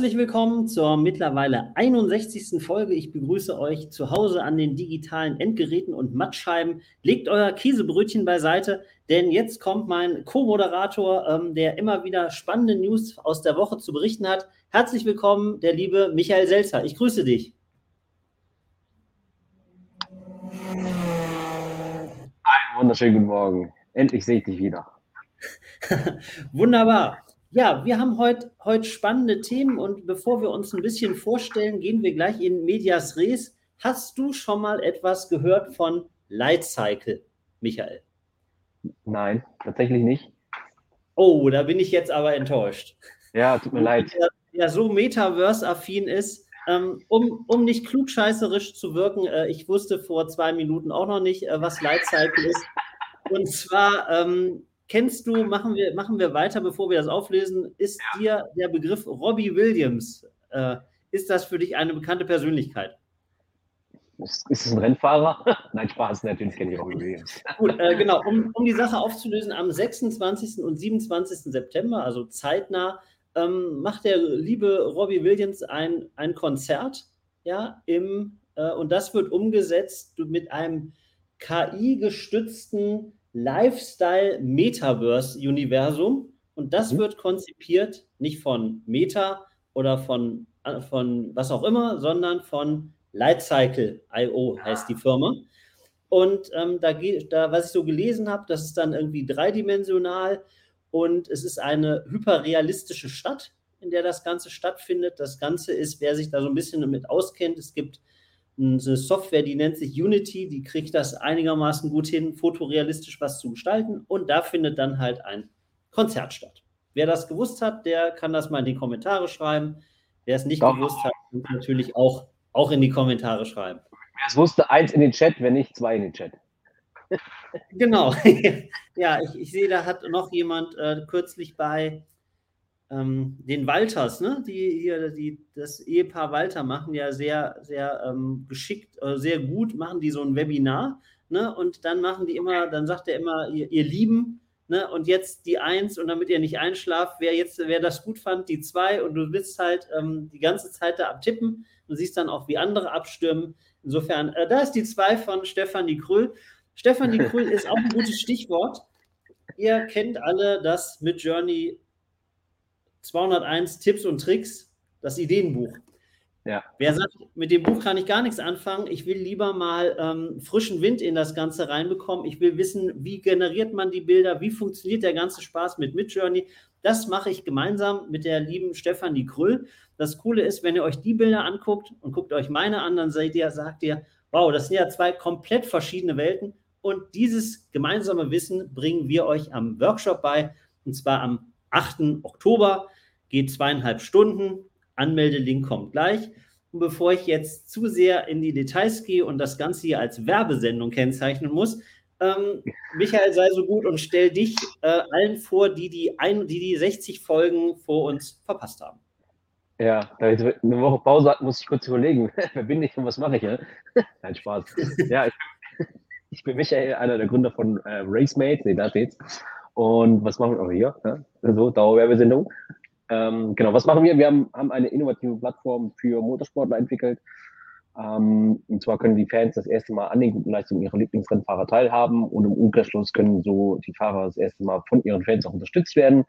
Herzlich willkommen zur mittlerweile 61. Folge. Ich begrüße euch zu Hause an den digitalen Endgeräten und Mattscheiben. Legt euer Käsebrötchen beiseite, denn jetzt kommt mein Co-Moderator, ähm, der immer wieder spannende News aus der Woche zu berichten hat. Herzlich willkommen, der liebe Michael Selzer. Ich grüße dich. Einen wunderschönen guten Morgen. Endlich sehe ich dich wieder. Wunderbar. Ja, wir haben heute heut spannende Themen und bevor wir uns ein bisschen vorstellen, gehen wir gleich in Medias Res. Hast du schon mal etwas gehört von Lightcycle, Michael? Nein, tatsächlich nicht. Oh, da bin ich jetzt aber enttäuscht. Ja, tut mir leid. Der, der so Metaverse-affin ist, ähm, um, um nicht klugscheißerisch zu wirken, äh, ich wusste vor zwei Minuten auch noch nicht, äh, was Lightcycle ist. Und zwar ähm, Kennst du, machen wir, machen wir weiter, bevor wir das auflesen, ist ja. dir der Begriff Robbie Williams, äh, ist das für dich eine bekannte Persönlichkeit? Ist, ist es ein Rennfahrer? Nein, Spaß, natürlich kenne ich Robbie Williams. Gut, äh, genau, um, um die Sache aufzulösen, am 26. und 27. September, also zeitnah, ähm, macht der liebe Robbie Williams ein, ein Konzert, ja, im, äh, und das wird umgesetzt mit einem KI-gestützten Lifestyle-Metaverse-Universum. Und das mhm. wird konzipiert nicht von Meta oder von, äh, von was auch immer, sondern von Lightcycle.io heißt die Firma. Und ähm, da, da, was ich so gelesen habe, das ist dann irgendwie dreidimensional und es ist eine hyperrealistische Stadt, in der das Ganze stattfindet. Das Ganze ist, wer sich da so ein bisschen damit auskennt, es gibt eine Software, die nennt sich Unity, die kriegt das einigermaßen gut hin, fotorealistisch was zu gestalten und da findet dann halt ein Konzert statt. Wer das gewusst hat, der kann das mal in die Kommentare schreiben. Wer es nicht Doch. gewusst hat, kann natürlich auch, auch in die Kommentare schreiben. Wer es wusste, eins in den Chat, wenn nicht, zwei in den Chat. genau. ja, ich, ich, sehe, da hat noch jemand äh, kürzlich bei ähm, den Walters, ne? die hier, die, das Ehepaar Walter machen ja sehr, sehr ähm, geschickt, äh, sehr gut, machen die so ein Webinar, ne? Und dann machen die immer, dann sagt er immer, ihr, ihr Lieben, ne? Und jetzt die Eins und damit ihr nicht einschlaft, wer jetzt, wer das gut fand, die zwei und du bist halt ähm, die ganze Zeit da abtippen und siehst dann auch, wie andere abstimmen. Insofern, äh, da ist die zwei von Stefanie Krüll. Stefanie Krüll ist auch ein gutes Stichwort. Ihr kennt alle das mit Journey 201 Tipps und Tricks, das Ideenbuch. Ja. Wer sagt, mit dem Buch kann ich gar nichts anfangen, ich will lieber mal ähm, frischen Wind in das Ganze reinbekommen. Ich will wissen, wie generiert man die Bilder, wie funktioniert der ganze Spaß mit Midjourney. Das mache ich gemeinsam mit der lieben Stefanie Krüll. Das Coole ist, wenn ihr euch die Bilder anguckt und guckt euch meine an, dann seht ihr, sagt ihr, wow, das sind ja zwei komplett verschiedene Welten. Und dieses gemeinsame Wissen bringen wir euch am Workshop bei, und zwar am 8. Oktober, geht zweieinhalb Stunden. Anmeldelink kommt gleich. Und bevor ich jetzt zu sehr in die Details gehe und das Ganze hier als Werbesendung kennzeichnen muss, ähm, Michael, sei so gut und stell dich äh, allen vor, die die, ein, die die 60 Folgen vor uns verpasst haben. Ja, da ich eine Woche Pause hat, muss ich kurz überlegen, wer bin ich und was mache ich? Ja? Nein, Spaß. ja, ich, ich, bin Michael, einer der Gründer von äh, RaceMate, nee, da steht's. Und was machen wir auch hier? Ja? So, Dauerwerbesendung. Ähm, genau, was machen wir? Wir haben, haben eine innovative Plattform für Motorsportler entwickelt. Ähm, und zwar können die Fans das erste Mal an den guten Leistungen ihrer Lieblingsrennfahrer teilhaben und im Umkehrschluss können so die Fahrer das erste Mal von ihren Fans auch unterstützt werden.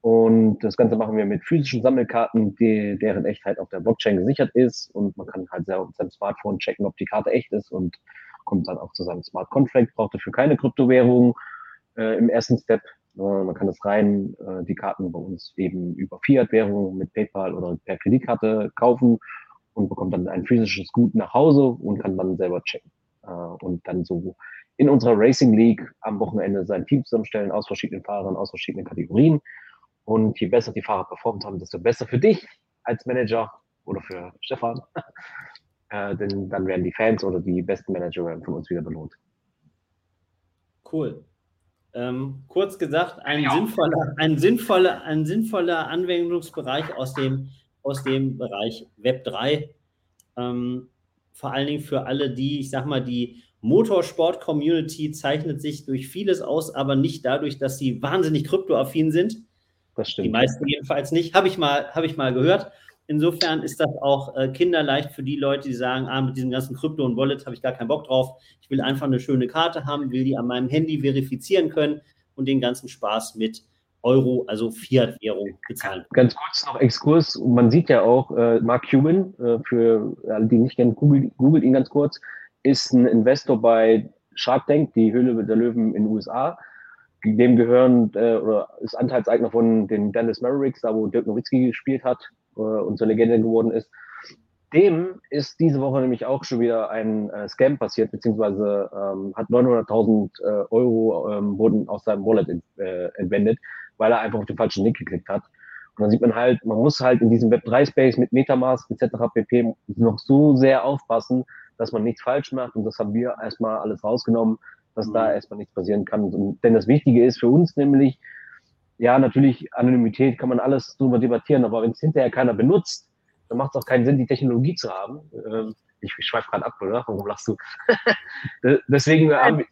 Und das Ganze machen wir mit physischen Sammelkarten, die, deren Echtheit auf der Blockchain gesichert ist. Und man kann halt selber mit seinem Smartphone checken, ob die Karte echt ist und kommt dann auch zu seinem Smart Contract, braucht dafür keine Kryptowährung äh, im ersten Step. Äh, man kann das rein, äh, die Karten bei uns eben über Fiat-Währung mit PayPal oder per Kreditkarte kaufen und bekommt dann ein physisches Gut nach Hause und kann dann selber checken. Äh, und dann so in unserer Racing League am Wochenende sein Team zusammenstellen aus verschiedenen Fahrern, aus verschiedenen Kategorien. Und je besser die Fahrer performt haben, desto besser für dich als Manager oder für Stefan. äh, denn dann werden die Fans oder die besten Manager von uns wieder belohnt. Cool. Ähm, kurz gesagt, ein, ja. sinnvoller, ein, sinnvoller, ein sinnvoller Anwendungsbereich aus dem, aus dem Bereich Web 3. Ähm, vor allen Dingen für alle, die, ich sag mal, die Motorsport-Community zeichnet sich durch vieles aus, aber nicht dadurch, dass sie wahnsinnig kryptoaffin sind. das stimmt. Die meisten jedenfalls nicht. Habe ich, mal, hab ich mal gehört. Insofern ist das auch äh, kinderleicht für die Leute, die sagen, ah, mit diesem ganzen Krypto und Wallet habe ich gar keinen Bock drauf. Ich will einfach eine schöne Karte haben, will die an meinem Handy verifizieren können und den ganzen Spaß mit Euro, also Fiat-Währung bezahlen. Ganz kurz noch Exkurs. Man sieht ja auch, äh, Mark Cuban, äh, für alle, die nicht kennen, googelt, googelt ihn ganz kurz, ist ein Investor bei Shark Tank, die Höhle der Löwen in den USA. Dem gehören äh, oder ist Anteilseigner von den Dallas Mavericks, da wo Dirk Nowitzki gespielt hat und zur Legende geworden ist. Dem ist diese Woche nämlich auch schon wieder ein äh, Scam passiert, beziehungsweise ähm, hat 900.000 äh, Euro ähm, wurden aus seinem Wallet ent, äh, entwendet, weil er einfach auf den falschen Link geklickt hat. Und dann sieht man halt, man muss halt in diesem Web3-Space mit Metamask etc. pp. noch so sehr aufpassen, dass man nichts falsch macht. Und das haben wir erstmal alles rausgenommen, dass mhm. da erstmal nichts passieren kann. Und, denn das Wichtige ist für uns nämlich, ja, natürlich, Anonymität kann man alles drüber debattieren, aber wenn es hinterher keiner benutzt, dann macht es auch keinen Sinn, die Technologie zu haben. Ähm, ich schweife gerade ab, oder? Warum lachst du? deswegen, haben,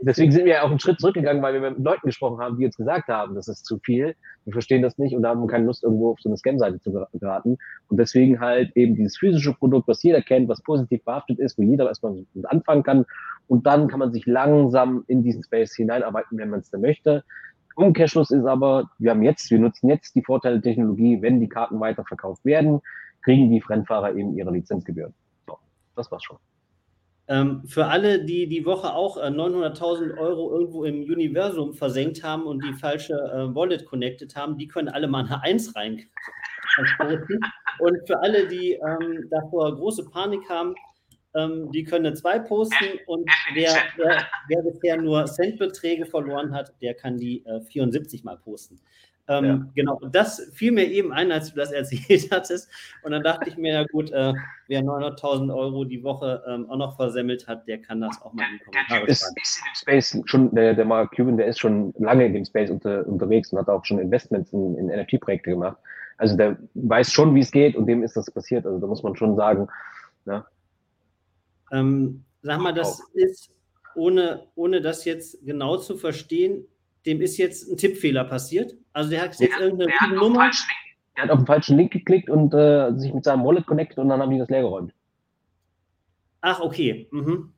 deswegen sind wir ja auch einen Schritt zurückgegangen, weil wir mit Leuten gesprochen haben, die jetzt gesagt haben, das ist zu viel. Wir verstehen das nicht und haben keine Lust, irgendwo auf so eine Scam-Seite zu geraten. Und deswegen halt eben dieses physische Produkt, was jeder kennt, was positiv behaftet ist, wo jeder erstmal anfangen kann. Und dann kann man sich langsam in diesen Space hineinarbeiten, wenn man es denn möchte. Umkehrschluss ist aber, wir haben jetzt, wir nutzen jetzt die Vorteile der Technologie, wenn die Karten weiterverkauft werden, kriegen die Fremdfahrer eben ihre Lizenzgebühren. So, das war's schon. Ähm, für alle, die die Woche auch äh, 900.000 Euro irgendwo im Universum versenkt haben und die falsche äh, Wallet connected haben, die können alle mal eine Eins rein. und für alle, die ähm, davor große Panik haben, ähm, die können eine 2 posten und wer, wer, wer, bisher nur Centbeträge verloren hat, der kann die äh, 74 mal posten. Ähm, ja. Genau, das fiel mir eben ein, als du das erzählt hattest. Und dann dachte ich mir, ja gut, äh, wer 900.000 Euro die Woche ähm, auch noch versemmelt hat, der kann das auch mal in die Kommentare ist, schreiben. Ist in dem Space schon, der, der Mark Cuban, der ist schon lange in dem Space unter, unterwegs und hat auch schon Investments in, in NFT-Projekte gemacht. Also der weiß schon, wie es geht und dem ist das passiert. Also da muss man schon sagen. Ne? Ähm, sag mal, das ist, ohne, ohne das jetzt genau zu verstehen, dem ist jetzt ein Tippfehler passiert. Also der hat jetzt der, irgendeine der Nummer. der hat auf den falschen Link geklickt und äh, sich mit seinem Wallet connected und dann haben die das leer geräumt. Ach, okay. Mhm.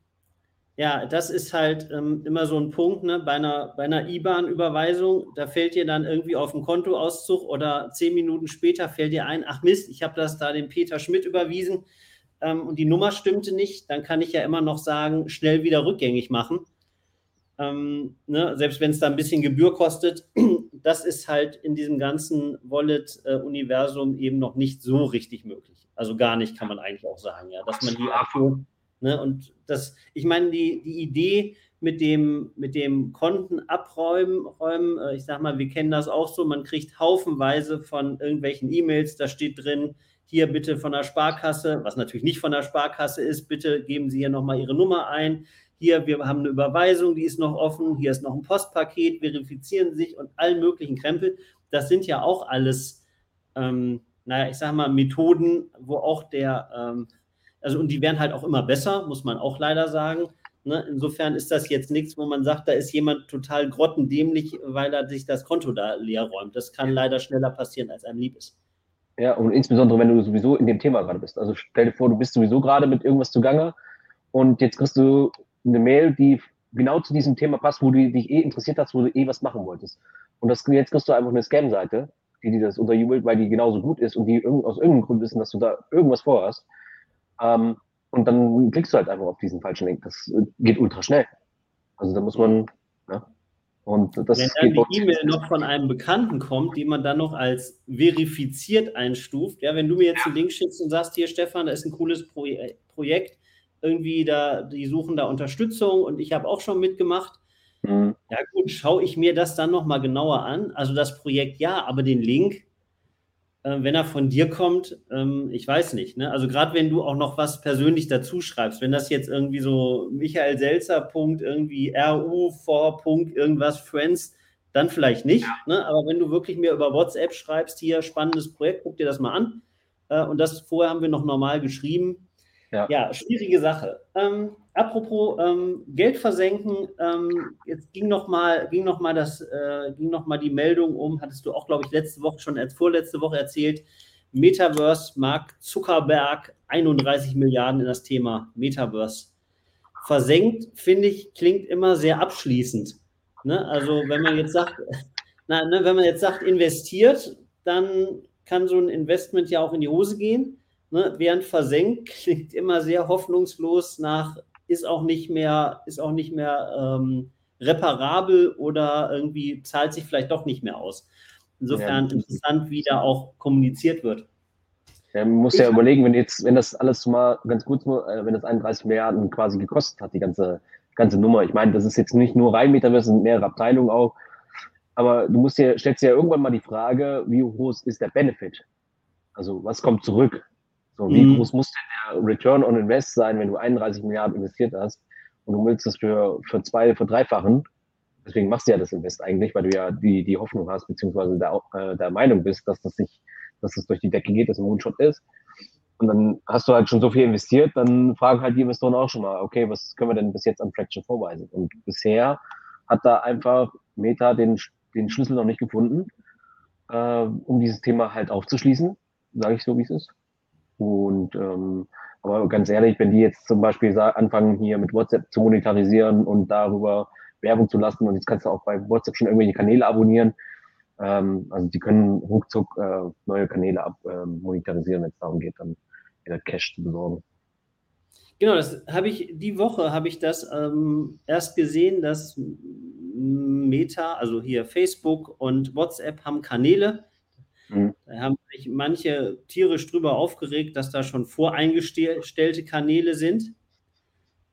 Ja, das ist halt ähm, immer so ein Punkt, ne? bei einer, bei einer IBAN-Überweisung, da fällt dir dann irgendwie auf den Kontoauszug oder zehn Minuten später fällt dir ein, ach Mist, ich habe das da dem Peter Schmidt überwiesen ähm, und die Nummer stimmte nicht, dann kann ich ja immer noch sagen, schnell wieder rückgängig machen. Ähm, ne, selbst wenn es da ein bisschen Gebühr kostet, das ist halt in diesem ganzen Wallet-Universum eben noch nicht so richtig möglich. Also gar nicht, kann man eigentlich auch sagen, ja, dass man die Abfuhr, ne, und das, ich meine, die, die Idee mit dem, mit dem Konten abräumen, räumen, äh, ich sag mal, wir kennen das auch so, man kriegt haufenweise von irgendwelchen E-Mails, da steht drin, hier bitte von der Sparkasse, was natürlich nicht von der Sparkasse ist, bitte geben Sie hier nochmal Ihre Nummer ein hier, wir haben eine Überweisung, die ist noch offen, hier ist noch ein Postpaket, verifizieren sich und allen möglichen Krempel. Das sind ja auch alles, ähm, naja, ich sage mal, Methoden, wo auch der, ähm, also und die werden halt auch immer besser, muss man auch leider sagen. Ne? Insofern ist das jetzt nichts, wo man sagt, da ist jemand total grottendämlich, weil er sich das Konto da leer räumt. Das kann leider schneller passieren, als einem lieb ist. Ja, und insbesondere, wenn du sowieso in dem Thema gerade bist. Also stell dir vor, du bist sowieso gerade mit irgendwas zugange und jetzt kriegst du eine Mail, die genau zu diesem Thema passt, wo du dich eh interessiert hast, wo du eh was machen wolltest. Und das, jetzt kriegst du einfach eine Scam-Seite, die dir das unterjubelt, weil die genauso gut ist und die aus irgendeinem Grund wissen, dass du da irgendwas vorhast. Ähm, und dann klickst du halt einfach auf diesen falschen Link. Das geht ultra schnell. Also da muss man, ja. Und das Wenn dann die E-Mail noch von einem Bekannten kommt, die man dann noch als verifiziert einstuft, ja, wenn du mir jetzt einen Link schickst und sagst, hier Stefan, da ist ein cooles Pro Projekt, irgendwie da, die suchen da Unterstützung und ich habe auch schon mitgemacht. Mhm. Ja gut, schaue ich mir das dann nochmal genauer an. Also das Projekt ja, aber den Link, äh, wenn er von dir kommt, ähm, ich weiß nicht. Ne? Also gerade wenn du auch noch was persönlich dazu schreibst, wenn das jetzt irgendwie so Michael Selzer Punkt irgendwie RU vor Punkt irgendwas Friends, dann vielleicht nicht. Ne? Aber wenn du wirklich mir über WhatsApp schreibst, hier spannendes Projekt, guck dir das mal an. Äh, und das vorher haben wir noch normal geschrieben Ja, ja schwierige Sache. Ähm, apropos ähm, Geld versenken, ähm, jetzt ging noch mal, ging noch mal das, äh, ging noch mal die Meldung um, hattest du auch, glaube ich, letzte Woche schon als vorletzte Woche erzählt. Metaverse Mark Zuckerberg 31 Milliarden in das Thema Metaverse versenkt, finde ich, klingt immer sehr abschließend. Ne? Also wenn man jetzt sagt, na, ne, wenn man jetzt sagt, investiert, dann kann so ein Investment ja auch in die Hose gehen. Ne? Während versenkt klingt immer sehr hoffnungslos nach, ist auch nicht mehr, ist auch nicht mehr ähm, reparabel oder irgendwie zahlt sich vielleicht doch nicht mehr aus. Insofern ja, interessant, wie da auch kommuniziert wird. Ja, man muss ich ja überlegen, wenn jetzt, wenn das alles mal ganz gut, äh, wenn das 31 Milliarden quasi gekostet hat, die ganze, ganze Nummer. Ich meine, das ist jetzt nicht nur Rheinmeter, das sind mehrere Abteilungen auch. Aber du musst dir, stellst dir ja irgendwann mal die Frage, wie groß ist der Benefit? Also was kommt zurück? So, wie mhm. groß muss denn der Return on Invest sein, wenn du 31 Milliarden investiert hast und du willst das für, für zwei, für dreifachen? Deswegen machst du ja das Invest eigentlich, weil du ja die, die Hoffnung hast, beziehungsweise der, äh, der Meinung bist, dass das nicht dass es durch die Decke geht, dass ein Moonshot ist. Und dann hast du halt schon so viel investiert, dann fragen halt die Investoren auch schon mal, okay, was können wir denn bis jetzt an Fraction vorweisen? Und bisher hat da einfach Meta den, den Schlüssel noch nicht gefunden, äh, um dieses Thema halt aufzuschließen, sage ich so, wie es ist. Und ähm, aber ganz ehrlich, wenn die jetzt zum Beispiel anfangen, hier mit WhatsApp zu monetarisieren und darüber Werbung zu lassen, und jetzt kannst du auch bei WhatsApp schon irgendwelche Kanäle abonnieren, ähm, also die können ruckzuck äh, neue Kanäle ab äh, monetarisieren, wenn es darum geht, dann wieder Cash zu besorgen. Genau, das habe ich die Woche habe ich das ähm, erst gesehen, dass Meta, also hier Facebook und WhatsApp haben Kanäle. Mhm. Da haben sich manche tierisch drüber aufgeregt, dass da schon voreingestellte Kanäle sind.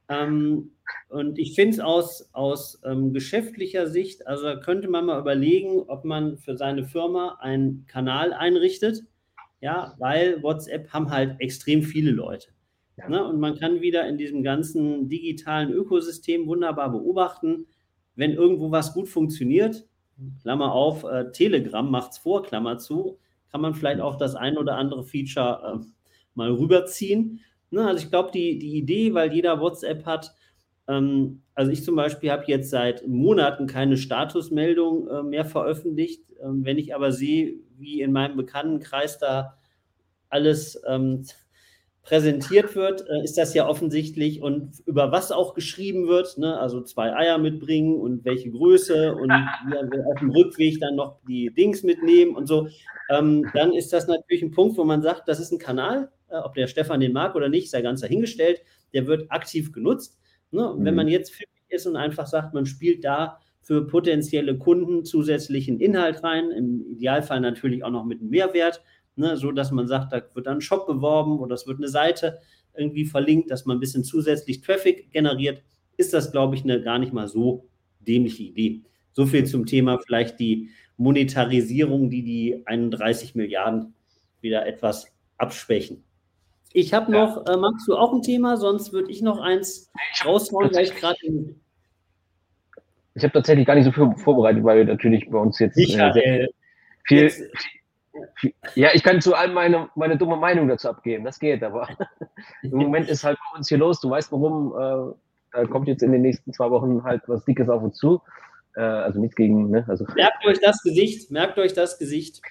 Ähm, und ich finde es aus, aus ähm, geschäftlicher Sicht, also könnte man mal überlegen, ob man für seine Firma einen Kanal einrichtet. Ja, weil WhatsApp haben halt extrem viele Leute. Ja. Ne? Und man kann wieder in diesem ganzen digitalen Ökosystem wunderbar beobachten, wenn irgendwo was gut funktioniert, Klammer auf, äh, Telegram macht es vor, Klammer zu, kann man vielleicht auch das ein oder andere Feature äh, mal rüberziehen. Ne? Also ich glaube, die, die Idee, weil jeder WhatsApp hat, ähm, also ich zum Beispiel habe jetzt seit Monaten keine Statusmeldung äh, mehr veröffentlicht. Ähm, wenn ich aber sehe, wie in meinem Bekanntenkreis da alles ähm, präsentiert wird, äh, ist das ja offensichtlich und über was auch geschrieben wird, ne? also zwei Eier mitbringen und welche Größe und auf dem Rückweg dann noch die Dings mitnehmen und so, ähm, dann ist das natürlich ein Punkt, wo man sagt, das ist ein Kanal, äh, ob der Stefan den mag oder nicht, sei ganz dahingestellt, der wird aktiv genutzt. Ne? Mhm. Wenn man jetzt pfiffig ist und einfach sagt, man spielt da für potenzielle Kunden zusätzlichen Inhalt rein, im Idealfall natürlich auch noch mit einem Mehrwert, ne? so dass man sagt, da wird dann ein Shop beworben oder es wird eine Seite irgendwie verlinkt, dass man ein bisschen zusätzlich Traffic generiert, ist das, glaube ich, eine gar nicht mal so dämliche Idee. So viel zum Thema vielleicht die Monetarisierung, die die 31 Milliarden wieder etwas abschwächen. Ich habe noch, ja. äh, magst du auch ein Thema? Sonst würde ich noch eins raushauen, weil ich gerade. Ich habe tatsächlich gar nicht so viel vorbereitet, weil natürlich bei uns jetzt äh, viel, jetzt, viel, Ja, ich kann zu allem meine, meine dumme Meinung dazu abgeben. Das geht, aber im Moment ist halt bei uns hier los. Du weißt warum. Äh, da kommt jetzt in den nächsten zwei Wochen halt was Dickes auf uns zu. Äh, also nichts gegen. Ne? Also, merkt euch das Gesicht. Merkt euch das Gesicht.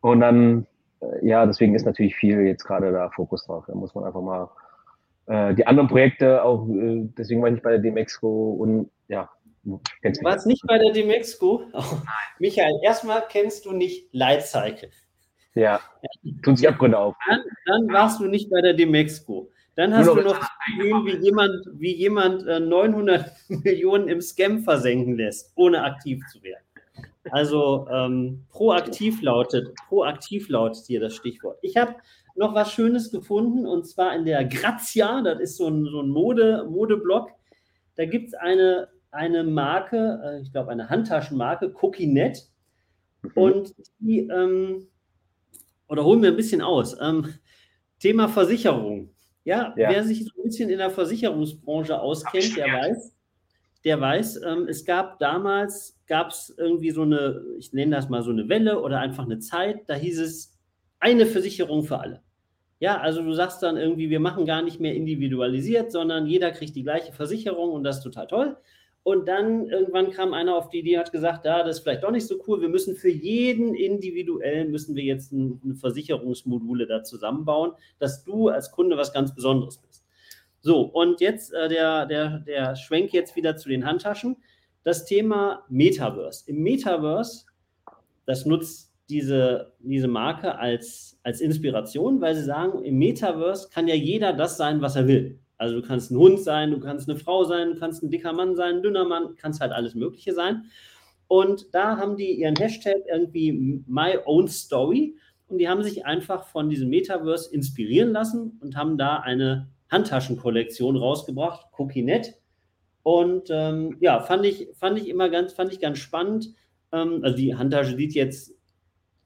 Und dann äh, ja, deswegen ist natürlich viel jetzt gerade da Fokus drauf. Da muss man einfach mal äh, die anderen Projekte auch, äh, deswegen war ich bei der Demexco und ja. Kennst du warst nicht bei der Demexco? Oh, Michael, erstmal kennst du nicht Lightcycle. Ja, tun sich Abgründe auf. Dann, dann, warst du nicht bei der Demexco. Dann hast du noch gesehen, wie jemand, wie jemand 900 Millionen im Scam versenken lässt, ohne aktiv zu werden. Also ähm, proaktiv lautet, proaktiv lautet hier das Stichwort. Ich habe noch was Schönes gefunden und zwar in der Grazia, das ist so ein, so ein Mode, Modeblock. Da gibt es eine, eine Marke, äh, ich glaube eine Handtaschenmarke, Coquinet. Mhm. Und die, ähm, oder holen wir ein bisschen aus. Ähm, Thema Versicherung. Ja, ja, wer sich so ein bisschen in der Versicherungsbranche auskennt, der weiß, der weiß, ähm, es gab damals, gab es irgendwie so eine, ich nenne das mal so eine Welle oder einfach eine Zeit, da hieß es eine Versicherung für alle. Ja, also du sagst dann irgendwie, wir machen gar nicht mehr individualisiert, sondern jeder kriegt die gleiche Versicherung und das ist total toll. Und dann irgendwann kam einer auf die Idee, hat gesagt, ja, das ist vielleicht doch nicht so cool. Wir müssen für jeden individuell müssen wir jetzt eine Versicherungsmodule da zusammenbauen, dass du als Kunde was ganz Besonderes bist. So, und jetzt äh, der, der, der Schwenk jetzt wieder zu den Handtaschen. Das Thema Metaverse. Im Metaverse, das nutzt diese, diese Marke als, als Inspiration, weil sie sagen, im Metaverse kann ja jeder das sein, was er will. Also du kannst ein Hund sein, du kannst eine Frau sein, du kannst ein dicker Mann sein, ein dünner Mann, kannst halt alles Mögliche sein. Und da haben die ihren Hashtag irgendwie My Own Story und die haben sich einfach von diesem Metaverse inspirieren lassen und haben da eine Handtaschenkollektion rausgebracht, Cookienet. Und ähm, ja, fand ich, fand ich immer ganz, fand ich ganz spannend. Ähm, also die Handtasche sieht jetzt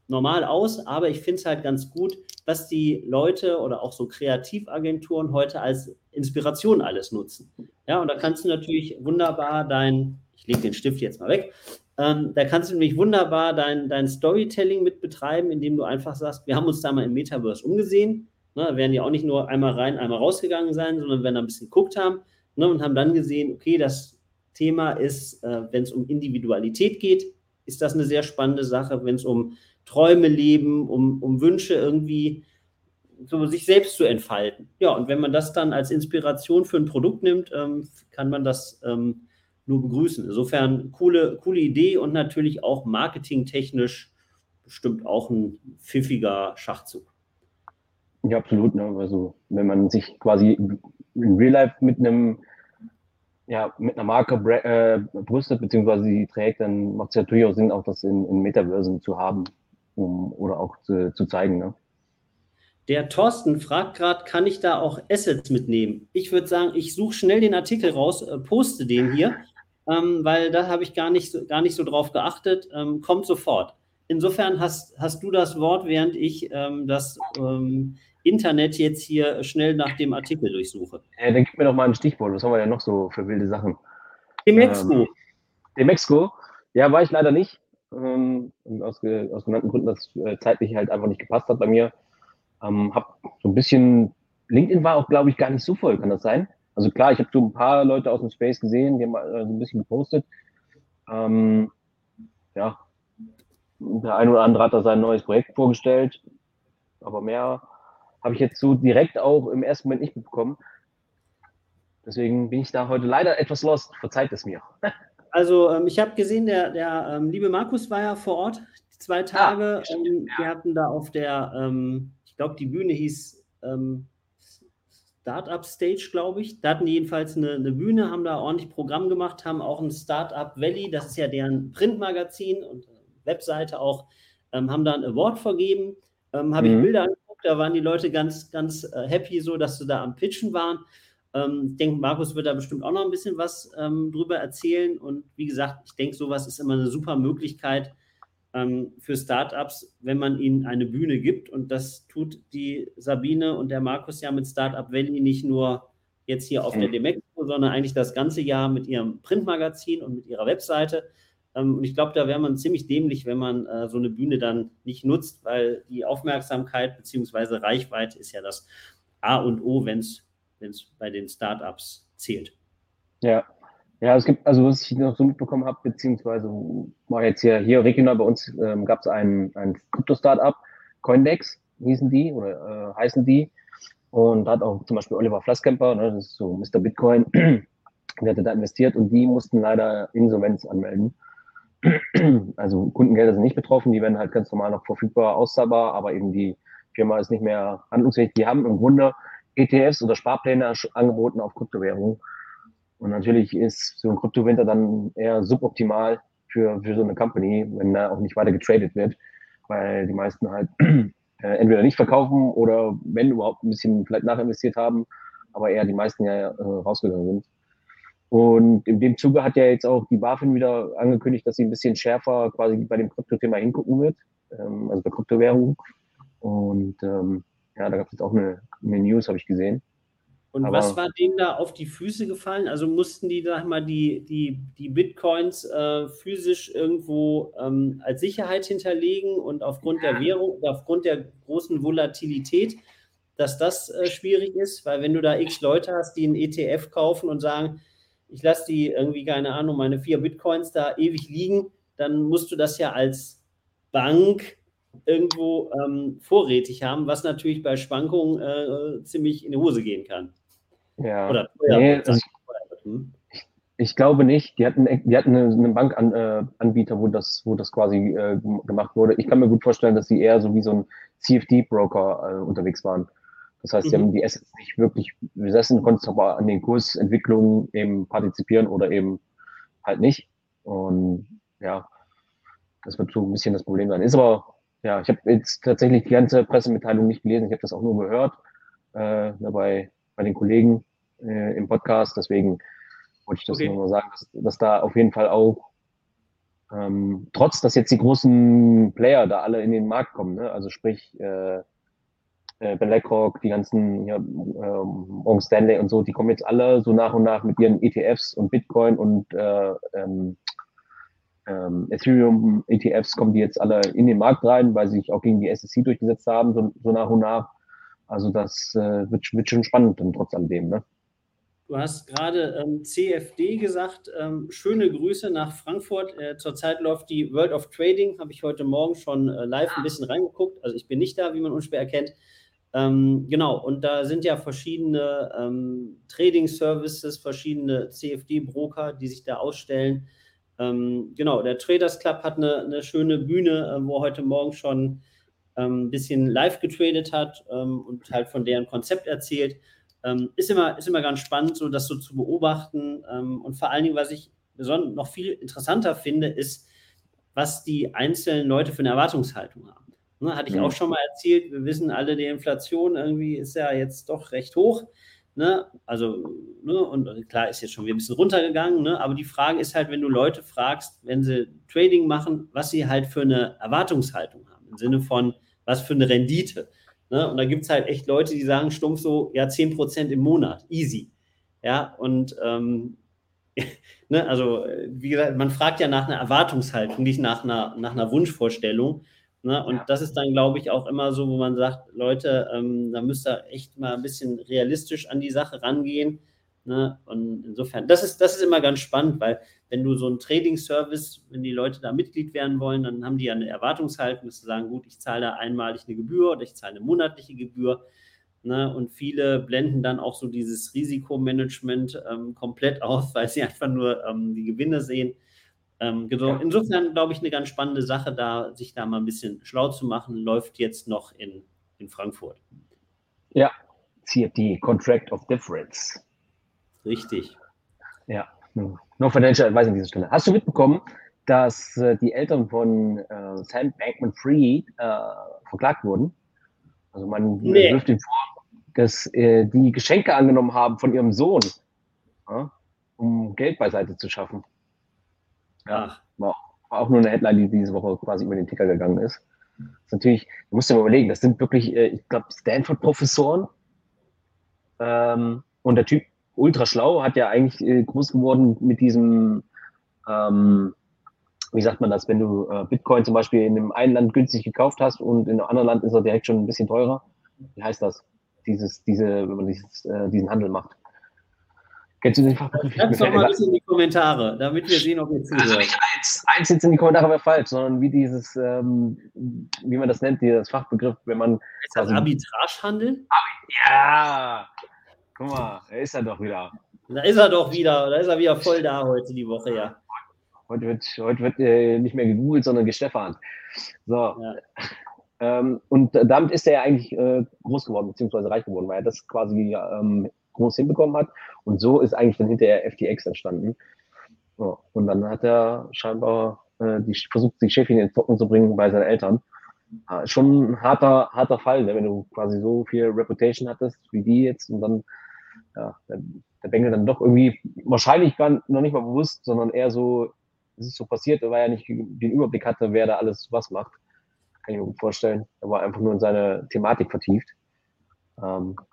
normal aus, aber ich finde es halt ganz gut, was die Leute oder auch so Kreativagenturen heute als Inspiration alles nutzen. Ja, und da kannst du natürlich wunderbar dein, ich lege den Stift jetzt mal weg, ähm, da kannst du nämlich wunderbar dein, dein Storytelling mit betreiben, indem du einfach sagst, wir haben uns da mal im Metaverse umgesehen, ne, da werden ja auch nicht nur einmal rein, einmal rausgegangen sein, sondern werden da ein bisschen geguckt haben ne, und haben dann gesehen, okay, das Thema ist, äh, wenn es um Individualität geht, ist das eine sehr spannende Sache, wenn es um Träume leben, um, um Wünsche irgendwie so sich selbst zu entfalten. Ja, und wenn man das dann als Inspiration für ein Produkt nimmt, ähm, kann man das ähm, nur begrüßen. Insofern coole, coole Idee und natürlich auch marketingtechnisch bestimmt auch ein pfiffiger Schachzug. Ja, absolut. Ne? Also wenn man sich quasi in Real Life mit einem ja, mit einer Marke äh, brüstet bzw. sie trägt, dann macht es ja durchaus Sinn, auch das in, in Metaversen zu haben um, oder auch zu, zu zeigen. Ne? Der Thorsten fragt gerade, kann ich da auch Assets mitnehmen? Ich würde sagen, ich suche schnell den Artikel raus, äh, poste den hier, ähm, weil da habe ich gar nicht, gar nicht so drauf geachtet. Ähm, kommt sofort. Insofern hast, hast du das Wort, während ich ähm, das ähm, Internet jetzt hier schnell nach dem Artikel durchsuche. Ja, dann gib mir doch mal ein Stichwort. Was haben wir denn noch so für wilde Sachen? Demexco. Ähm, Demexco? Ja, war ich leider nicht ähm, aus, aus genannten Gründen, dass äh, zeitlich halt einfach nicht gepasst hat bei mir. Ähm, hab so ein bisschen, LinkedIn war auch, glaube ich, gar nicht so voll, kann das sein? Also klar, ich habe so ein paar Leute aus dem Space gesehen, die haben äh, so ein bisschen gepostet. Ähm, ja, der eine oder andere hat da sein neues Projekt vorgestellt, aber mehr habe ich jetzt so direkt auch im ersten Moment nicht mitbekommen. Deswegen bin ich da heute leider etwas lost. Verzeiht es mir. Also ähm, ich habe gesehen, der, der ähm, liebe Markus war ja vor Ort, zwei ah, Tage. Ah, ähm, ja. Wir hatten da auf der, ähm, ich glaube, die Bühne hieß ähm, Startup Stage, glaube ich. Da hatten die jedenfalls eine, eine, Bühne, haben da ordentlich Programm gemacht, haben auch ein Startup Valley, das ist ja deren Printmagazin und äh, Webseite auch, ähm, haben da ein Award vergeben. Habe mhm. ich Bilder angeguckt, da waren die Leute ganz, ganz äh, happy so, dass sie da am Pitchen waren. Ähm, ich denke, Markus wird da bestimmt auch noch ein bisschen was ähm, drüber erzählen. Und wie gesagt, ich denke, sowas ist immer eine super Möglichkeit ähm, für Startups, wenn man ihnen eine Bühne gibt. Und das tut die Sabine und der Markus ja mit Startup Valley nicht nur jetzt hier auf der Demexpo, sondern eigentlich das ganze Jahr mit ihrem Printmagazin und mit ihrer Webseite. Ähm, und ich glaube, da wäre man ziemlich dämlich, wenn man äh, so eine Bühne dann nicht nutzt, weil die Aufmerksamkeit bzw. Reichweite ist ja das A und O, wenn es wenn es bei den Startups zählt. Ja. Ja, es gibt, also was ich noch so mitbekommen habe, beziehungsweise war jetzt hier, hier regional bei uns ähm, gab es ein, ein Krypto-Startup, Coindex hießen die oder äh, heißen die. Und da hat auch zum Beispiel Oliver Flasskemper, ne, das ist so Mr. Bitcoin, der hatte da investiert und die mussten leider Insolvenz anmelden. Also Kundengelder sind nicht betroffen, die werden halt ganz normal noch verfügbar auszahlbar, aber eben die Firma ist nicht mehr handlungsfähig. Die haben im Grunde ETFs oder Sparpläne angeboten auf Kryptowährungen. Und natürlich ist so ein Kryptowinter dann eher suboptimal für, für so eine Company, wenn da auch nicht weiter getradet wird, weil die meisten halt äh, entweder nicht verkaufen oder wenn überhaupt ein bisschen vielleicht nachinvestiert haben, aber eher die meisten ja äh, rausgegangen sind. Und in dem Zuge hat ja jetzt auch die BaFin wieder angekündigt, dass sie ein bisschen schärfer quasi bei dem Kryptothema hingucken wird, ähm, also bei Kryptowährung. Und ähm, ja, da gab es jetzt auch eine, eine News, habe ich gesehen. Und Aber was war denen da auf die Füße gefallen? Also mussten die, sag mal, die, die, die Bitcoins äh, physisch irgendwo ähm, als Sicherheit hinterlegen und aufgrund der Währung, aufgrund der großen Volatilität dass das äh, schwierig ist, weil wenn du da x Leute hast, die einen ETF kaufen und sagen, ich lasse die irgendwie, keine Ahnung, meine vier Bitcoins da ewig liegen, dann musst du das ja als Bank irgendwo ähm, vorrätig haben, was natürlich bei Schwankungen äh, ziemlich in die Hose gehen kann. Ja. Oder nee, also, hm? Ich glaube nicht. Die hatten, die hatten einen Bankanbieter, wo das, wo das quasi äh, gemacht wurde. Ich kann mir gut vorstellen, dass sie eher so wie so ein CFD-Broker äh, unterwegs waren. Das heißt, mhm. sie haben die Assets nicht wirklich besessen, konnten aber an den Kursentwicklungen eben partizipieren oder eben halt nicht. Und ja, das wird so ein bisschen das Problem sein. Ist aber, ja, ich habe jetzt tatsächlich die ganze Pressemitteilung nicht gelesen. Ich habe das auch nur gehört äh, bei, bei den Kollegen äh, im Podcast. Deswegen wollte ich das okay. nur mal sagen, dass, dass da auf jeden Fall auch, ähm, trotz dass jetzt die großen Player da alle in den Markt kommen, ne? also sprich äh, äh, BlackRock, die ganzen ja, äh, Morgan Stanley und so, die kommen jetzt alle so nach und nach mit ihren ETFs und Bitcoin und äh, ähm, ähm, Ethereum ETFs kommen die jetzt alle in den Markt rein, weil sie sich auch gegen die SEC durchgesetzt haben, so, so nach und nach. Also das äh, wird, wird schon spannend dann trotz alledem. Ne? Du hast gerade ähm, CFD gesagt. Ähm, schöne Grüße nach Frankfurt. Äh, zurzeit läuft die World of Trading. Habe ich heute Morgen schon äh, live ein bisschen reingeguckt. Also ich bin nicht da, wie man unschwer erkennt. Ähm, genau, und da sind ja verschiedene ähm, Trading-Services, verschiedene CFD-Broker, die sich da ausstellen. Ähm, genau, der Traders Club hat eine, eine schöne Bühne, äh, wo heute Morgen schon ähm, ein bisschen live getradet hat und halt von deren Konzept erzählt. Ähm, ist, immer, ist immer ganz spannend, so das so zu beobachten. Ähm, und vor allen Dingen, was ich besonders noch viel interessanter finde, ist, was die einzelnen Leute für eine Erwartungshaltung haben. Ne, hatte ich mhm. auch schon mal erzählt, wir wissen alle, die Inflation irgendwie ist ja jetzt doch recht hoch. Ne? Also, ne? und klar ist jetzt schon wieder ein bisschen runtergegangen, ne? aber die Frage ist halt, wenn du Leute fragst, wenn sie Trading machen, was sie halt für eine Erwartungshaltung haben, im Sinne von, was für eine Rendite. Ne? Und da gibt es halt echt Leute, die sagen stumpf so, ja, 10% im Monat, easy. Ja, und ähm, ne, also, wie gesagt, man fragt ja nach einer Erwartungshaltung, nicht nach einer, nach einer Wunschvorstellung. Ne? Und ja. das ist dann, glaube ich, auch immer so, wo man sagt, Leute, ähm, da müsst ihr echt mal ein bisschen realistisch an die Sache rangehen. Ne? Und insofern, das ist, das ist immer ganz spannend, weil wenn du so einen Trading-Service, wenn die Leute da Mitglied werden wollen, dann haben die ja eine Erwartungshaltung, dass sie sagen, gut, ich zahle da einmalig eine Gebühr oder ich zahle eine monatliche Gebühr. Ne? Und viele blenden dann auch so dieses Risikomanagement ähm, komplett aus, weil sie einfach nur ähm, die Gewinne sehen. Ähm, insofern glaube ich eine ganz spannende Sache, da sich da mal ein bisschen schlau zu machen, läuft jetzt noch in, in Frankfurt. Ja, CFD, Contract of Difference. Richtig. Ja, no financial advice an dieser Stelle. Hast du mitbekommen, dass äh, die Eltern von äh, Sam Bankman Free äh, verklagt wurden? Also man nee. wirft ihnen vor, dass äh, die Geschenke angenommen haben von ihrem Sohn, um Geld beiseite zu schaffen. Ja, war auch nur eine Headline, die diese Woche quasi über den Ticker gegangen ist. Das ist natürlich, du musst dir mal überlegen, das sind wirklich, äh, ich glaube, Stanford-Professoren. Ähm, und der Typ ultra schlau, hat ja eigentlich äh, groß geworden mit diesem, ähm, wie sagt man das, wenn du äh, Bitcoin zum Beispiel in einem einen Land günstig gekauft hast und in einem anderen Land ist er direkt schon ein bisschen teurer. Wie heißt das? Dieses, diese, wenn man dieses, äh, diesen Handel macht. Kennst du den Fachbegriff? Schreib's doch mal ein bisschen in die Kommentare, damit wir sehen, ob ihr zuhört. Also nicht eins, eins jetzt in die Kommentare wäre falsch, sondern wie dieses, ähm, wie man das nennt, dieses Fachbegriff, wenn man. Ist das Arbitragehandel? Ja, Guck mal, er ist er doch wieder. Da ist er doch wieder. Da ist er wieder voll da heute die Woche, ja. Heute wird, heute wird äh, nicht mehr gegoogelt, sondern gestefan. So. Ja. Ähm, und damit ist er ja eigentlich äh, groß geworden, beziehungsweise reich geworden, weil er das quasi ähm, groß hinbekommen hat. Und so ist eigentlich dann hinterher FTX entstanden. Und dann hat er scheinbar äh, die, versucht, die Chefin in den Trocken zu bringen bei seinen Eltern. Äh, schon ein harter, harter Fall, ne? wenn du quasi so viel Reputation hattest wie die jetzt und dann ja, der, der Bengel dann doch irgendwie wahrscheinlich gar noch nicht mal bewusst, sondern eher so, es ist so passiert, weil er nicht den Überblick hatte, wer da alles was macht. Kann ich mir gut vorstellen. Er war einfach nur in seine Thematik vertieft. Ähm, ja.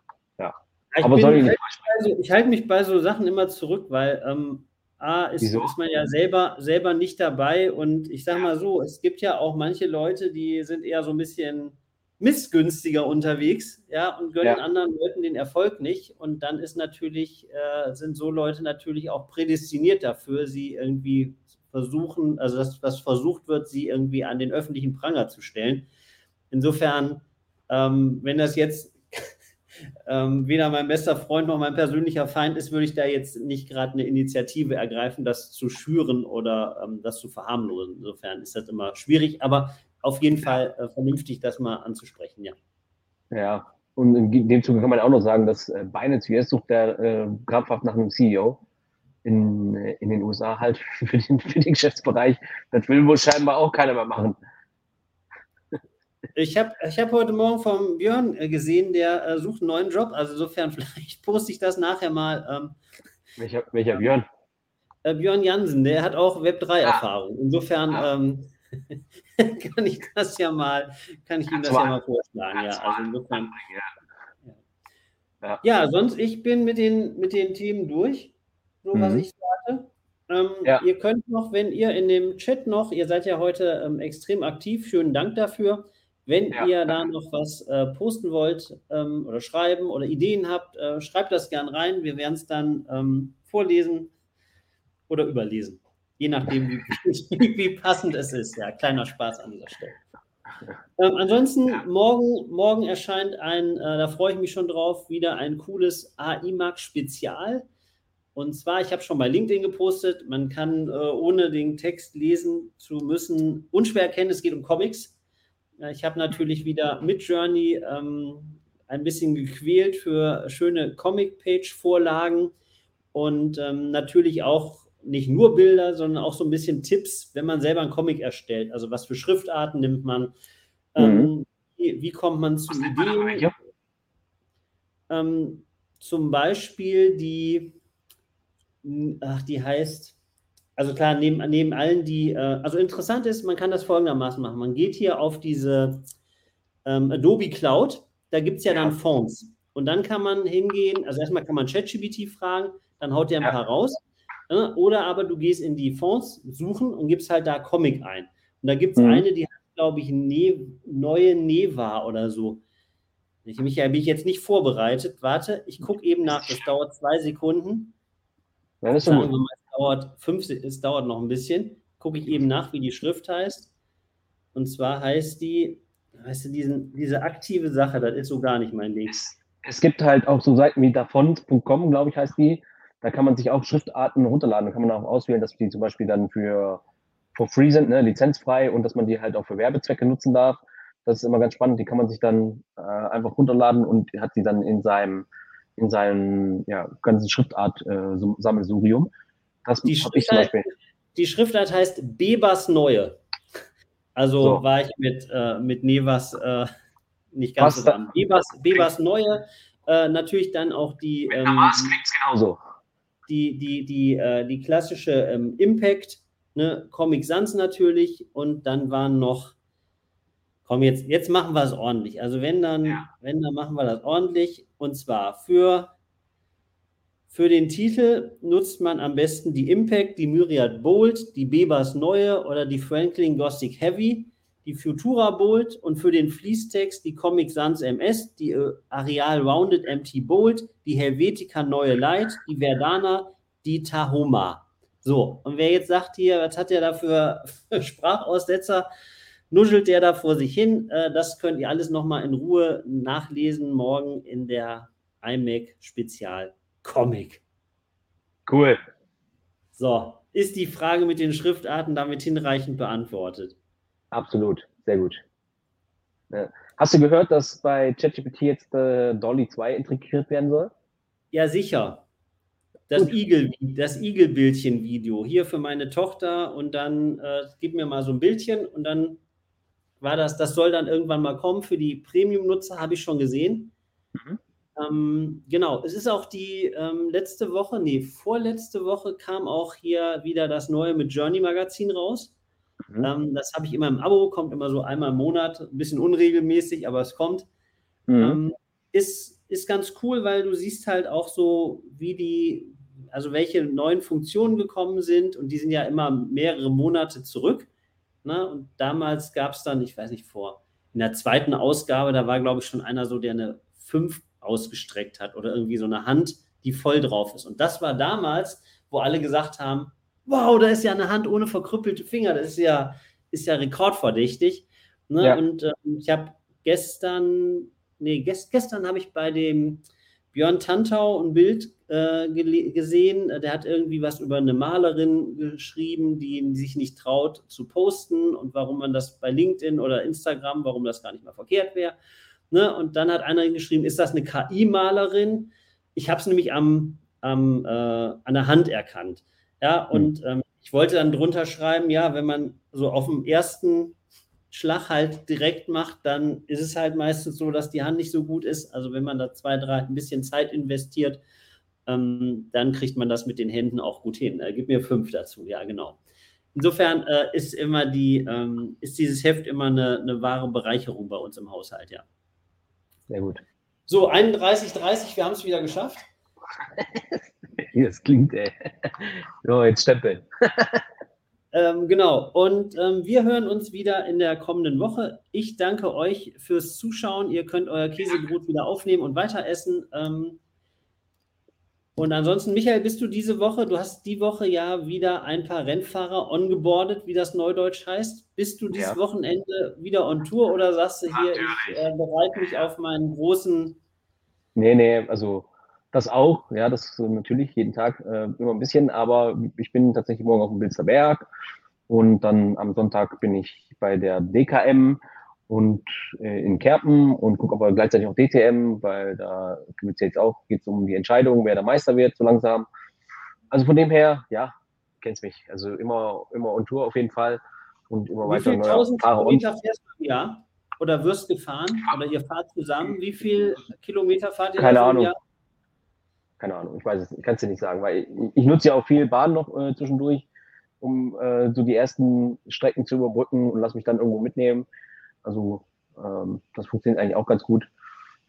Ich Aber soll ich nicht so, ich halte mich bei so Sachen immer zurück, weil ähm, A, ist, ist, man ja selber, selber nicht dabei und ich sage mal so, es gibt ja auch manche Leute, die sind eher so ein bisschen missgünstiger unterwegs, ja, und gönnen ja. anderen Leuten den Erfolg nicht. Und dann ist natürlich, äh, sind so Leute natürlich auch prädestiniert dafür, sie irgendwie versuchen, also dass was versucht wird, sie irgendwie an den öffentlichen Pranger zu stellen. Insofern, ähm, wenn das jetzt ähm, weder mein bester Freund noch mein persönlicher Feind ist, würde ich da jetzt nicht gerade eine Initiative ergreifen, das zu schüren oder ähm, das zu verharmlosen. Insofern ist das immer schwierig, aber auf jeden Fall äh, vernünftig, das mal anzusprechen, ja. Ja, und in dem Zuge kann man auch noch sagen, dass äh, Binance US sucht der äh, krampfhaft nach einem CEO in, äh, in den USA halt für den, für den Geschäftsbereich. Das will wohl scheinbar auch keiner mehr machen. Ich habe ich hab heute Morgen vom Björn äh, gesehen, der äh, sucht einen neuen Job. Also insofern, vielleicht poste ich das nachher mal. Ähm, welcher, welcher Björn? Äh, Björn Jansen, der hat auch Web3-Erfahrung. Insofern ah. ähm, kann ich das ja mal, kann ich ihm das ja mal vorschlagen. Ja, also insofern, ja. ja, sonst, ich bin mit den, mit den Themen durch, so mhm. was ich sage. Ähm, ja. Ihr könnt noch, wenn ihr in dem Chat noch, ihr seid ja heute ähm, extrem aktiv, schönen Dank dafür. Wenn ja. ihr da noch was äh, posten wollt ähm, oder schreiben oder Ideen habt, äh, schreibt das gern rein. Wir werden es dann ähm, vorlesen oder überlesen. Je nachdem, wie, wie, passend es ist. Ja, kleiner Spaß an dieser Stelle. Ähm, ansonsten, morgen, morgen erscheint ein, äh, da freue ich mich schon drauf, wieder ein cooles AI-Mark-Spezial. Und zwar, ich habe schon bei LinkedIn gepostet, man kann äh, ohne den Text lesen zu müssen unschwer erkennen, es geht um Comics. Äh, ich habe natürlich wieder mit Journey ähm, ein bisschen gequält für schöne Comic-Page-Vorlagen und ähm, natürlich auch nicht nur Bilder, sondern auch so ein bisschen Tipps, wenn man selber einen Comic erstellt. Also was für Schriftarten nimmt man? Ähm, mhm. wie, wie, kommt man zu was Ideen? Ähm, zum Beispiel die, ach, die heißt, also klar, neben, neben allen die, äh, also interessant ist, man kann das folgendermaßen machen. Man geht hier auf diese ähm, Adobe Cloud, da gibt es ja, ja, dann Fonts. Und dann kann man hingehen, also erstmal kann man ChatGPT fragen, dann haut der ein ja. paar raus. Oder aber du gehst in die Fonds suchen und gibst halt da Comic ein. Und da gibt es mhm. eine, die hat, glaube ich, ne neue Neva oder so. Ich mich, bin ich jetzt nicht vorbereitet. Warte, ich gucke eben nach. Das dauert zwei Sekunden. Das wir mal, es dauert fünf, es dauert noch ein bisschen. Gucke ich eben nach, wie die Schrift heißt. Und zwar heißt die, weißt du, diesen, diese aktive Sache, das ist so gar nicht mein Ding. Es, es gibt halt auch so Seiten wie davon.com, glaube ich, heißt die. Da kann man sich auch Schriftarten runterladen. Da kann man auch auswählen, dass die zum Beispiel dann für for free sind, ne, lizenzfrei und dass man die halt auch für Werbezwecke nutzen darf. Das ist immer ganz spannend. Die kann man sich dann äh, einfach runterladen und hat sie dann in seinem in seinem ja, ganzen Schriftart-Sammelsurium. Äh, das die habe ich zum Beispiel. Die Schriftart heißt Bebas Neue. Also so. war ich mit, äh, mit Nevas äh, nicht ganz zusammen. Bebas, Bebas Neue, äh, natürlich dann auch die. Mit ähm, klingt genauso die, die, die, äh, die klassische ähm, Impact, ne? Comic Sans natürlich und dann waren noch, komm, jetzt, jetzt machen wir es ordentlich. Also wenn dann, ja. wenn, dann machen wir das ordentlich und zwar für, für den Titel nutzt man am besten die Impact, die Myriad Bold, die Bebas Neue oder die Franklin Gothic Heavy die Futura Bold und für den Fließtext die Comic Sans MS, die äh, Areal Rounded MT Bold, die Helvetica Neue Light, die Verdana, die Tahoma. So, und wer jetzt sagt hier, was hat der da für, für Sprachaussetzer, nuschelt der da vor sich hin? Äh, das könnt ihr alles nochmal in Ruhe nachlesen morgen in der iMac Spezial Comic. Cool. So, ist die Frage mit den Schriftarten damit hinreichend beantwortet? Absolut, sehr gut. Ja. Hast du gehört, dass bei ChatGPT jetzt äh, Dolly 2 integriert werden soll? Ja, sicher. Das Igel, das Igelbildchen-Video hier für meine Tochter und dann äh, gib mir mal so ein Bildchen und dann war das, das soll dann irgendwann mal kommen für die Premium-Nutzer, habe ich schon gesehen. Mhm. Ähm, genau, es ist auch die ähm, letzte Woche, nee, vorletzte Woche kam auch hier wieder das neue mit Journey Magazin raus. Mhm. Ähm, das habe ich immer im Abo, kommt immer so einmal im Monat, ein bisschen unregelmäßig, aber es kommt. Mhm. Ähm, ist, ist ganz cool, weil du siehst halt auch so, wie die, also welche neuen Funktionen gekommen sind und die sind ja immer mehrere Monate zurück. Ne? Und damals gab es dann, ich weiß nicht, vor in der zweiten Ausgabe, da war, glaube ich, schon einer so, der eine 5 ausgestreckt hat oder irgendwie so eine Hand, die voll drauf ist. Und das war damals, wo alle gesagt haben, wow, da ist ja eine Hand ohne verkrüppelte Finger, das ist ja, ist ja rekordverdächtig. Ne? Ja. Und ähm, ich habe gestern, nee, gest, gestern habe ich bei dem Björn Tantau ein Bild äh, gesehen. Der hat irgendwie was über eine Malerin geschrieben, die sich nicht traut zu posten und warum man das bei LinkedIn oder Instagram, warum das gar nicht mal verkehrt wäre. Ne? Und dann hat einer geschrieben, ist das eine KI-Malerin? Ich habe es nämlich am, am, äh, an der Hand erkannt. Ja, hm. und ähm, ich wollte dann drunter schreiben, ja, wenn man so auf dem ersten Schlag halt direkt macht, dann ist es halt meistens so, dass die Hand nicht so gut ist. Also wenn man da zwei, drei, ein bisschen Zeit investiert, ähm, dann kriegt man das mit den Händen auch gut hin. Äh, gib mir fünf dazu, ja, genau. Insofern äh, ist immer die, ähm, ist dieses Heft immer eine, eine, wahre Bereicherung bei uns im Haushalt, ja. Sehr gut. So, 31, 30, wir haben es wieder geschafft. Das klingt, ey. So, jetzt stempeln. Ähm, genau. Und ähm, wir hören uns wieder in der kommenden Woche. Ich danke euch fürs Zuschauen. Ihr könnt euer Käsebrot wieder aufnehmen und weiter essen. Ähm, und ansonsten, Michael, bist du diese Woche, du hast die Woche ja wieder ein paar Rennfahrer ongeboardet, wie das Neudeutsch heißt. Bist du dieses ja. Wochenende wieder on Tour oder sagst du hier, ich äh, bereite mich auf meinen großen. Nee, nee, also das auch, ja, das ist natürlich jeden Tag äh, immer ein bisschen, aber ich bin tatsächlich morgen auf dem Bilzer Berg und dann am Sonntag bin ich bei der DKM und äh, in Kerpen und gucke aber gleichzeitig auch DTM, weil da geht es jetzt auch geht's um die Entscheidung, wer der Meister wird, so langsam. Also von dem her, ja, kennst mich. Also immer, immer on Tour auf jeden Fall und immer Wie weiter. Wie viele tausend Kilometer fährst du im Jahr? Oder wirst gefahren? Oder ihr fahrt zusammen? Wie viele Kilometer fahrt ihr Keine Ahnung. Jahr? keine Ahnung, ich weiß es, ich kann es dir nicht sagen, weil ich, ich nutze ja auch viel Bahn noch äh, zwischendurch, um äh, so die ersten Strecken zu überbrücken und lass mich dann irgendwo mitnehmen. Also ähm, das funktioniert eigentlich auch ganz gut.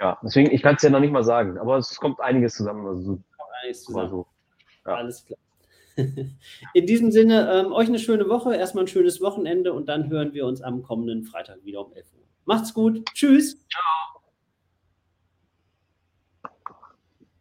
Ja, deswegen, ich kann es ja noch nicht mal sagen, aber es kommt einiges zusammen. Also, kommt einiges zusammen. So, ja. Alles klar. In diesem Sinne, ähm, euch eine schöne Woche, erstmal ein schönes Wochenende und dann hören wir uns am kommenden Freitag wieder um 11 Uhr. Macht's gut. Tschüss. Ciao.